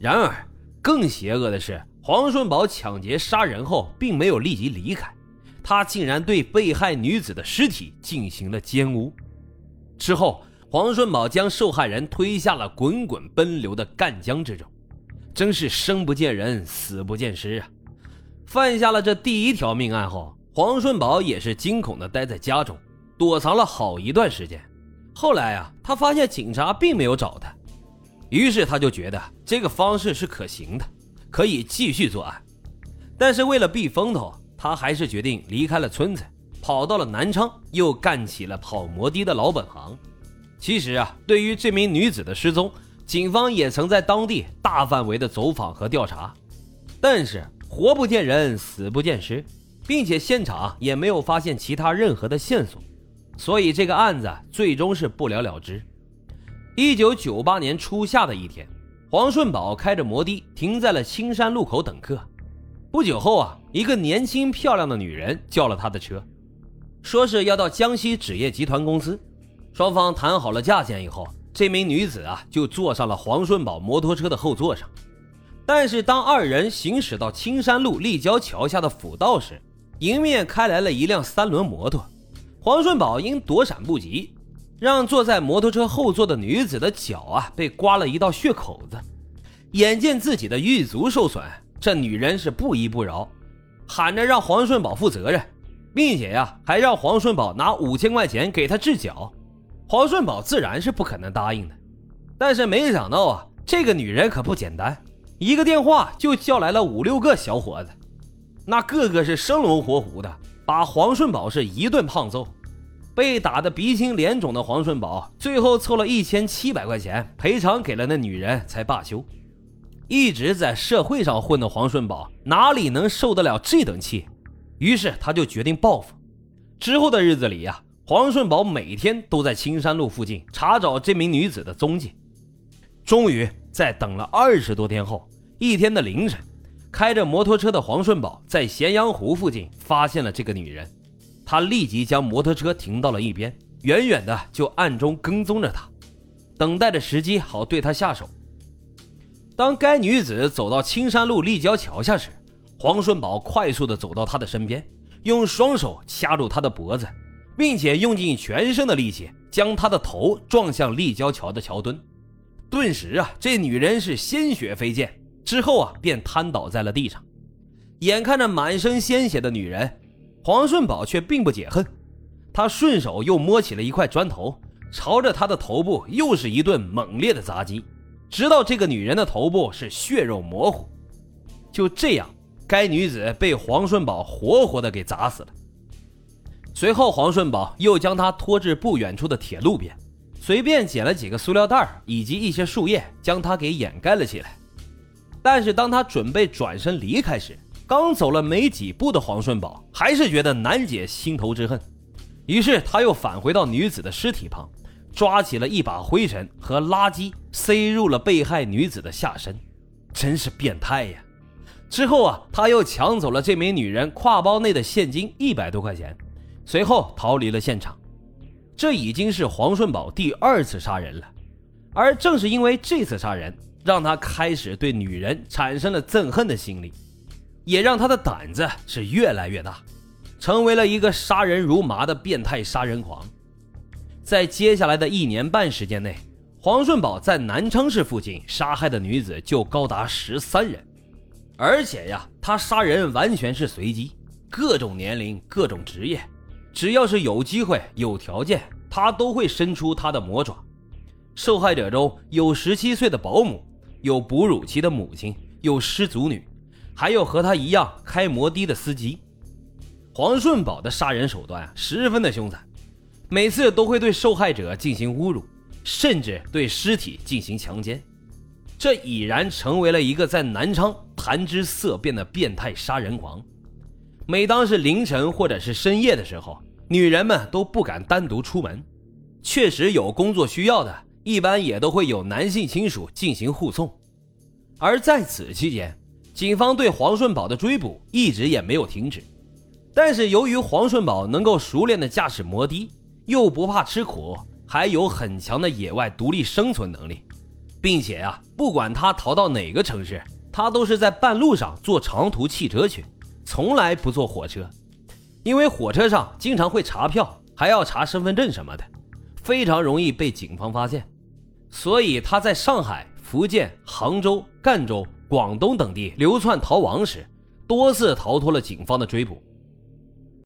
然而，更邪恶的是，黄顺宝抢劫杀人后，并没有立即离开，他竟然对被害女子的尸体进行了奸污。之后，黄顺宝将受害人推下了滚滚奔流的赣江之中，真是生不见人，死不见尸啊！犯下了这第一条命案后，黄顺宝也是惊恐地待在家中，躲藏了好一段时间。后来啊，他发现警察并没有找他，于是他就觉得这个方式是可行的，可以继续作案。但是为了避风头，他还是决定离开了村子，跑到了南昌，又干起了跑摩的的老本行。其实啊，对于这名女子的失踪，警方也曾在当地大范围的走访和调查，但是活不见人，死不见尸，并且现场也没有发现其他任何的线索，所以这个案子最终是不了了之。一九九八年初夏的一天，黄顺宝开着摩的停在了青山路口等客。不久后啊，一个年轻漂亮的女人叫了他的车，说是要到江西纸业集团公司。双方谈好了价钱以后，这名女子啊就坐上了黄顺宝摩托车的后座上。但是当二人行驶到青山路立交桥下的辅道时，迎面开来了一辆三轮摩托，黄顺宝因躲闪不及，让坐在摩托车后座的女子的脚啊被刮了一道血口子。眼见自己的玉足受损，这女人是不依不饶，喊着让黄顺宝负责任，并且呀还让黄顺宝拿五千块钱给她治脚。黄顺宝自然是不可能答应的，但是没想到啊，这个女人可不简单，一个电话就叫来了五六个小伙子，那个个是生龙活虎的，把黄顺宝是一顿胖揍。被打得鼻青脸肿的黄顺宝，最后凑了一千七百块钱赔偿给了那女人，才罢休。一直在社会上混的黄顺宝哪里能受得了这等气？于是他就决定报复。之后的日子里呀。黄顺宝每天都在青山路附近查找这名女子的踪迹，终于在等了二十多天后，一天的凌晨，开着摩托车的黄顺宝在咸阳湖附近发现了这个女人，他立即将摩托车停到了一边，远远的就暗中跟踪着她，等待着时机好对她下手。当该女子走到青山路立交桥下时，黄顺宝快速的走到她的身边，用双手掐住她的脖子。并且用尽全身的力气将她的头撞向立交桥的桥墩，顿时啊，这女人是鲜血飞溅，之后啊便瘫倒在了地上。眼看着满身鲜血的女人，黄顺宝却并不解恨，他顺手又摸起了一块砖头，朝着她的头部又是一顿猛烈的砸击，直到这个女人的头部是血肉模糊。就这样，该女子被黄顺宝活活的给砸死了。随后，黄顺宝又将他拖至不远处的铁路边，随便捡了几个塑料袋以及一些树叶，将他给掩盖了起来。但是，当他准备转身离开时，刚走了没几步的黄顺宝还是觉得难解心头之恨，于是他又返回到女子的尸体旁，抓起了一把灰尘和垃圾，塞入了被害女子的下身，真是变态呀！之后啊，他又抢走了这名女人挎包内的现金一百多块钱。随后逃离了现场，这已经是黄顺宝第二次杀人了，而正是因为这次杀人，让他开始对女人产生了憎恨的心理，也让他的胆子是越来越大，成为了一个杀人如麻的变态杀人狂。在接下来的一年半时间内，黄顺宝在南昌市附近杀害的女子就高达十三人，而且呀，他杀人完全是随机，各种年龄，各种职业。只要是有机会、有条件，他都会伸出他的魔爪。受害者中有十七岁的保姆，有哺乳期的母亲，有失足女，还有和他一样开摩的的司机。黄顺宝的杀人手段十分的凶残，每次都会对受害者进行侮辱，甚至对尸体进行强奸。这已然成为了一个在南昌谈之色变的变态杀人狂。每当是凌晨或者是深夜的时候，女人们都不敢单独出门。确实有工作需要的，一般也都会有男性亲属进行护送。而在此期间，警方对黄顺宝的追捕一直也没有停止。但是由于黄顺宝能够熟练的驾驶摩的，又不怕吃苦，还有很强的野外独立生存能力，并且啊，不管他逃到哪个城市，他都是在半路上坐长途汽车去，从来不坐火车，因为火车上经常会查票，还要查身份证什么的，非常容易被警方发现。所以他在上海、福建、杭州、赣州、广东等地流窜逃亡时，多次逃脱了警方的追捕。